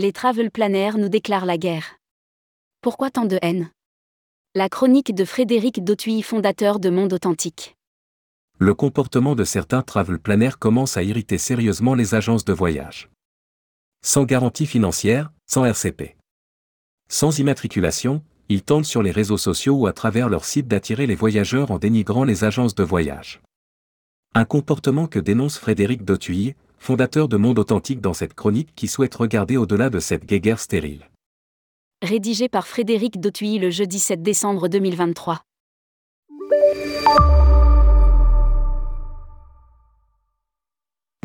Les travel planners nous déclarent la guerre. Pourquoi tant de haine? La chronique de Frédéric Dautuy, fondateur de Monde Authentique. Le comportement de certains travel planners commence à irriter sérieusement les agences de voyage. Sans garantie financière, sans RCP. Sans immatriculation, ils tentent sur les réseaux sociaux ou à travers leur site d'attirer les voyageurs en dénigrant les agences de voyage. Un comportement que dénonce Frédéric Dautuy, fondateur de Monde Authentique dans cette chronique qui souhaite regarder au-delà de cette guéguerre stérile rédigé par Frédéric Dautuy le jeudi 7 décembre 2023.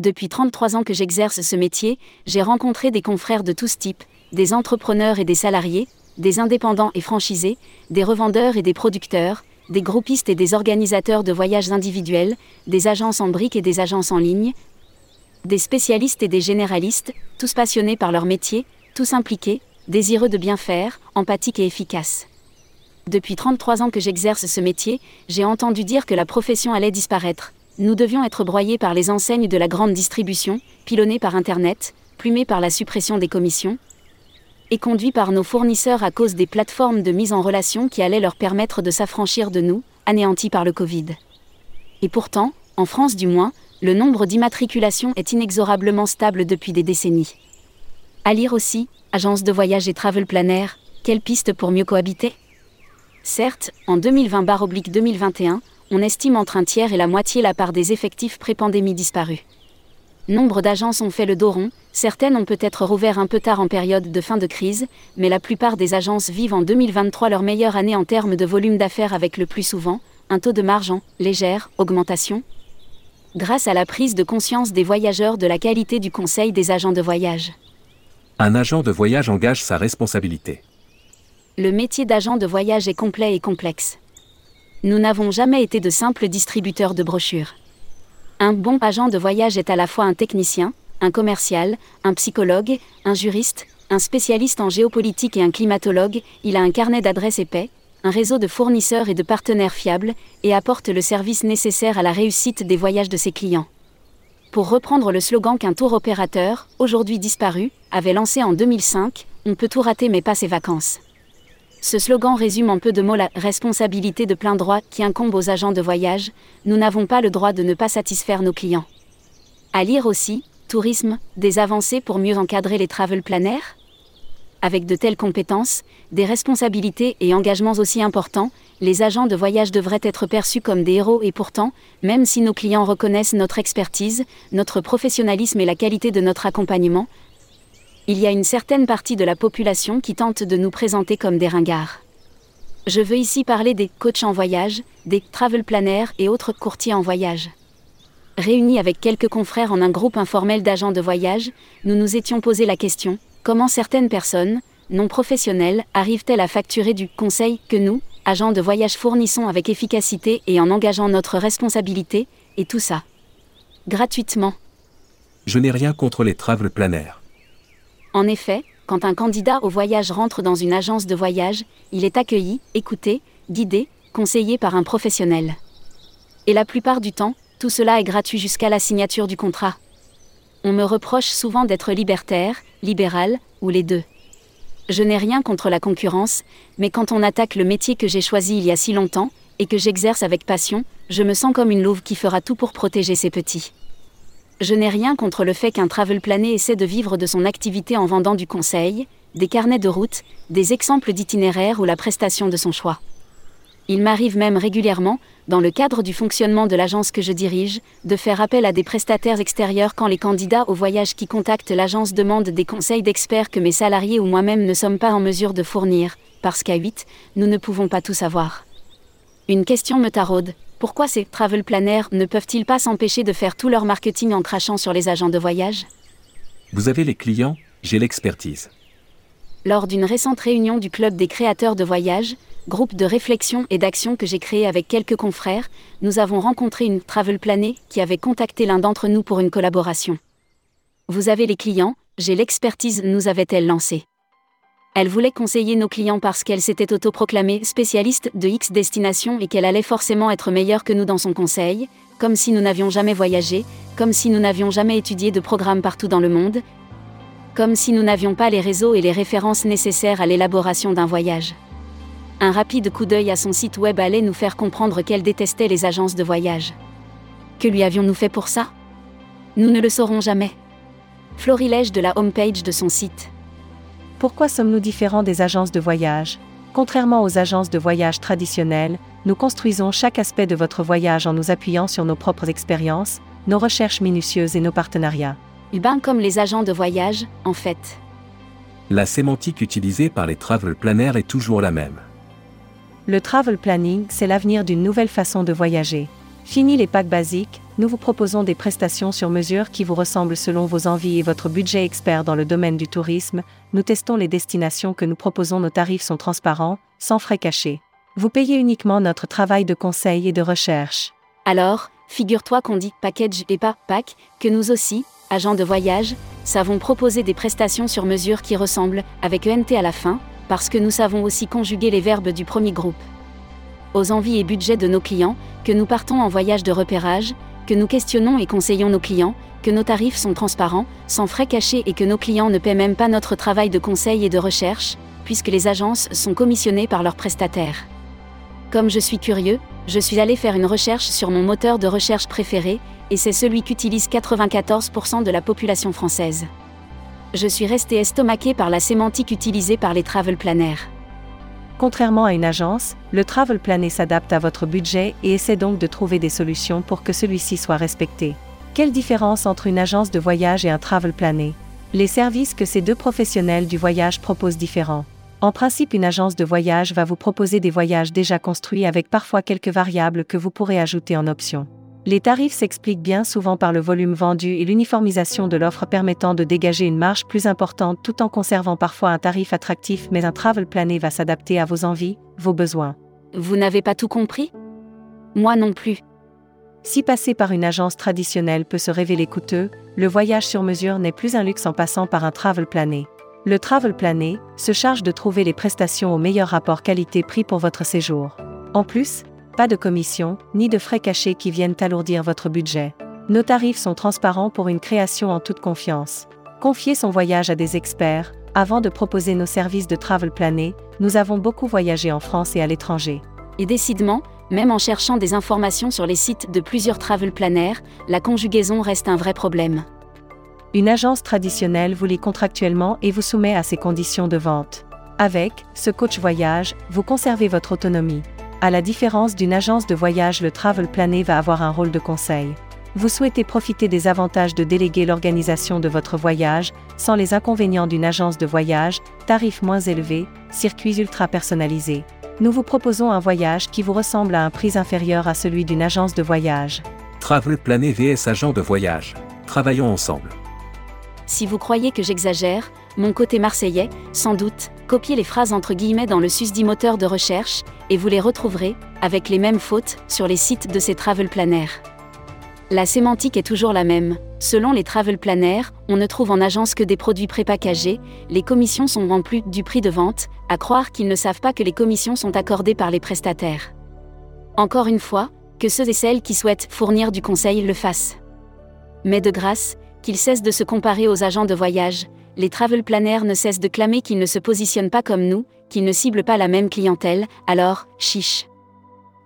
Depuis 33 ans que j'exerce ce métier, j'ai rencontré des confrères de tous types, des entrepreneurs et des salariés, des indépendants et franchisés, des revendeurs et des producteurs, des groupistes et des organisateurs de voyages individuels, des agences en briques et des agences en ligne, des spécialistes et des généralistes, tous passionnés par leur métier, tous impliqués, désireux de bien faire, empathique et efficace. Depuis 33 ans que j'exerce ce métier, j'ai entendu dire que la profession allait disparaître. Nous devions être broyés par les enseignes de la grande distribution, pilonnés par Internet, plumés par la suppression des commissions, et conduits par nos fournisseurs à cause des plateformes de mise en relation qui allaient leur permettre de s'affranchir de nous, anéantis par le Covid. Et pourtant, en France du moins, le nombre d'immatriculations est inexorablement stable depuis des décennies. À lire aussi, agence de voyage et travel planner, quelle piste pour mieux cohabiter? Certes, en 2020-2021, on estime entre un tiers et la moitié la part des effectifs pré-pandémie disparus. Nombre d'agences ont fait le dos rond, certaines ont peut-être rouvert un peu tard en période de fin de crise, mais la plupart des agences vivent en 2023 leur meilleure année en termes de volume d'affaires avec le plus souvent un taux de marge en légère augmentation. Grâce à la prise de conscience des voyageurs de la qualité du conseil des agents de voyage un agent de voyage engage sa responsabilité. Le métier d'agent de voyage est complet et complexe. Nous n'avons jamais été de simples distributeurs de brochures. Un bon agent de voyage est à la fois un technicien, un commercial, un psychologue, un juriste, un spécialiste en géopolitique et un climatologue, il a un carnet d'adresses épais, un réseau de fournisseurs et de partenaires fiables, et apporte le service nécessaire à la réussite des voyages de ses clients pour reprendre le slogan qu'un tour opérateur, aujourd'hui disparu, avait lancé en 2005, On peut tout rater mais pas ses vacances. Ce slogan résume en peu de mots la responsabilité de plein droit qui incombe aux agents de voyage, nous n'avons pas le droit de ne pas satisfaire nos clients. À lire aussi, Tourisme, des avancées pour mieux encadrer les travel planners avec de telles compétences, des responsabilités et engagements aussi importants, les agents de voyage devraient être perçus comme des héros et pourtant, même si nos clients reconnaissent notre expertise, notre professionnalisme et la qualité de notre accompagnement, il y a une certaine partie de la population qui tente de nous présenter comme des ringards. Je veux ici parler des coachs en voyage, des travel planners et autres courtiers en voyage. Réunis avec quelques confrères en un groupe informel d'agents de voyage, nous nous étions posé la question Comment certaines personnes, non professionnelles, arrivent-elles à facturer du conseil que nous, agents de voyage, fournissons avec efficacité et en engageant notre responsabilité, et tout ça Gratuitement? Je n'ai rien contre les travel planners. En effet, quand un candidat au voyage rentre dans une agence de voyage, il est accueilli, écouté, guidé, conseillé par un professionnel. Et la plupart du temps, tout cela est gratuit jusqu'à la signature du contrat. On me reproche souvent d'être libertaire, libéral, ou les deux. Je n'ai rien contre la concurrence, mais quand on attaque le métier que j'ai choisi il y a si longtemps, et que j'exerce avec passion, je me sens comme une louve qui fera tout pour protéger ses petits. Je n'ai rien contre le fait qu'un travel plané essaie de vivre de son activité en vendant du conseil, des carnets de route, des exemples d'itinéraires ou la prestation de son choix. Il m'arrive même régulièrement, dans le cadre du fonctionnement de l'agence que je dirige, de faire appel à des prestataires extérieurs quand les candidats au voyage qui contactent l'agence demandent des conseils d'experts que mes salariés ou moi-même ne sommes pas en mesure de fournir, parce qu'à 8, nous ne pouvons pas tout savoir. Une question me taraude. Pourquoi ces travel planners ne peuvent-ils pas s'empêcher de faire tout leur marketing en crachant sur les agents de voyage? Vous avez les clients, j'ai l'expertise. Lors d'une récente réunion du Club des créateurs de voyage, groupe de réflexion et d'action que j'ai créé avec quelques confrères, nous avons rencontré une travel planée qui avait contacté l'un d'entre nous pour une collaboration. Vous avez les clients, j'ai l'expertise, nous avait-elle lancé. Elle voulait conseiller nos clients parce qu'elle s'était autoproclamée spécialiste de X destination et qu'elle allait forcément être meilleure que nous dans son conseil, comme si nous n'avions jamais voyagé, comme si nous n'avions jamais étudié de programme partout dans le monde, Comme si nous n'avions pas les réseaux et les références nécessaires à l'élaboration d'un voyage. Un rapide coup d'œil à son site web allait nous faire comprendre qu'elle détestait les agences de voyage. Que lui avions-nous fait pour ça? Nous ne le saurons jamais. Florilège de la homepage de son site. Pourquoi sommes-nous différents des agences de voyage? Contrairement aux agences de voyage traditionnelles, nous construisons chaque aspect de votre voyage en nous appuyant sur nos propres expériences, nos recherches minutieuses et nos partenariats. Ben comme les agents de voyage, en fait. La sémantique utilisée par les travel planners est toujours la même. Le travel planning, c'est l'avenir d'une nouvelle façon de voyager. Fini les packs basiques, nous vous proposons des prestations sur mesure qui vous ressemblent selon vos envies et votre budget expert dans le domaine du tourisme. Nous testons les destinations que nous proposons, nos tarifs sont transparents, sans frais cachés. Vous payez uniquement notre travail de conseil et de recherche. Alors, figure-toi qu'on dit package et pas pack, que nous aussi, agents de voyage, savons proposer des prestations sur mesure qui ressemblent, avec ENT à la fin, parce que nous savons aussi conjuguer les verbes du premier groupe. Aux envies et budgets de nos clients, que nous partons en voyage de repérage, que nous questionnons et conseillons nos clients, que nos tarifs sont transparents, sans frais cachés et que nos clients ne paient même pas notre travail de conseil et de recherche, puisque les agences sont commissionnées par leurs prestataires. Comme je suis curieux, je suis allé faire une recherche sur mon moteur de recherche préféré, et c'est celui qu'utilise 94% de la population française. Je suis resté estomaqué par la sémantique utilisée par les travel planners. Contrairement à une agence, le travel planner s'adapte à votre budget et essaie donc de trouver des solutions pour que celui-ci soit respecté. Quelle différence entre une agence de voyage et un travel planner? Les services que ces deux professionnels du voyage proposent différents. En principe, une agence de voyage va vous proposer des voyages déjà construits avec parfois quelques variables que vous pourrez ajouter en option. Les tarifs s'expliquent bien souvent par le volume vendu et l'uniformisation de l'offre permettant de dégager une marge plus importante tout en conservant parfois un tarif attractif mais un travel plané va s'adapter à vos envies, vos besoins. Vous n'avez pas tout compris? Moi non plus. Si passer par une agence traditionnelle peut se révéler coûteux, le voyage sur mesure n'est plus un luxe en passant par un travel plané. Le travel plané se charge de trouver les prestations au meilleur rapport qualité-prix pour votre séjour. En plus, pas de commission, ni de frais cachés qui viennent alourdir votre budget. Nos tarifs sont transparents pour une création en toute confiance. Confier son voyage à des experts, avant de proposer nos services de travel plané, nous avons beaucoup voyagé en France et à l'étranger. Et décidément, même en cherchant des informations sur les sites de plusieurs travel planners, la conjugaison reste un vrai problème. Une agence traditionnelle vous lie contractuellement et vous soumet à ses conditions de vente. Avec ce coach voyage, vous conservez votre autonomie. À la différence d'une agence de voyage, le Travel Plané va avoir un rôle de conseil. Vous souhaitez profiter des avantages de déléguer l'organisation de votre voyage, sans les inconvénients d'une agence de voyage, tarifs moins élevés, circuits ultra personnalisés. Nous vous proposons un voyage qui vous ressemble à un prix inférieur à celui d'une agence de voyage. Travel Plané VS Agent de voyage. Travaillons ensemble. Si vous croyez que j'exagère, mon côté marseillais, sans doute, copiez les phrases entre guillemets dans le susdit moteur de recherche, et vous les retrouverez, avec les mêmes fautes, sur les sites de ces travel planners. La sémantique est toujours la même. Selon les travel planners, on ne trouve en agence que des produits prépackagés, les commissions sont en plus du prix de vente, à croire qu'ils ne savent pas que les commissions sont accordées par les prestataires. Encore une fois, que ceux et celles qui souhaitent fournir du conseil le fassent. Mais de grâce, qu'ils cessent de se comparer aux agents de voyage, les travel planners ne cessent de clamer qu'ils ne se positionnent pas comme nous, qu'ils ne ciblent pas la même clientèle, alors, chiche.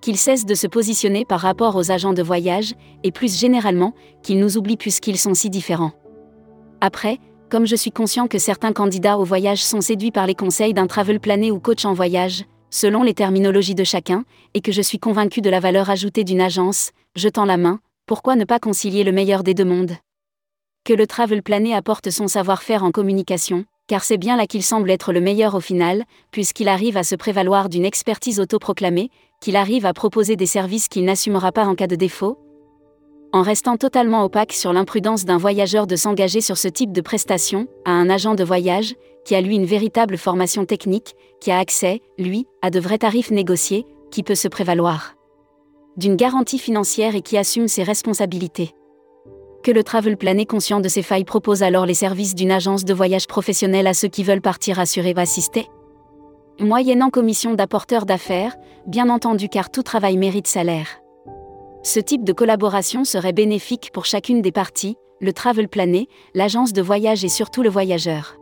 Qu'ils cessent de se positionner par rapport aux agents de voyage, et plus généralement, qu'ils nous oublient puisqu'ils sont si différents. Après, comme je suis conscient que certains candidats au voyage sont séduits par les conseils d'un travel plané ou coach en voyage, selon les terminologies de chacun, et que je suis convaincu de la valeur ajoutée d'une agence, jetant la main, pourquoi ne pas concilier le meilleur des deux mondes? Que le travel plané apporte son savoir-faire en communication, car c'est bien là qu'il semble être le meilleur au final, puisqu'il arrive à se prévaloir d'une expertise autoproclamée, qu'il arrive à proposer des services qu'il n'assumera pas en cas de défaut. En restant totalement opaque sur l'imprudence d'un voyageur de s'engager sur ce type de prestation, à un agent de voyage, qui a lui une véritable formation technique, qui a accès, lui, à de vrais tarifs négociés, qui peut se prévaloir d'une garantie financière et qui assume ses responsabilités que le Travel Plané conscient de ses failles propose alors les services d'une agence de voyage professionnelle à ceux qui veulent partir assurer ou assister Moyennant commission d'apporteur d'affaires, bien entendu car tout travail mérite salaire. Ce type de collaboration serait bénéfique pour chacune des parties, le travel plané, l'agence de voyage et surtout le voyageur.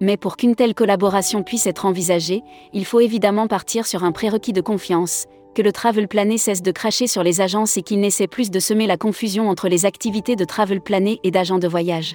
Mais pour qu'une telle collaboration puisse être envisagée, il faut évidemment partir sur un prérequis de confiance, que le travel plané cesse de cracher sur les agences et qu'il n'essaie plus de semer la confusion entre les activités de travel plané et d'agents de voyage.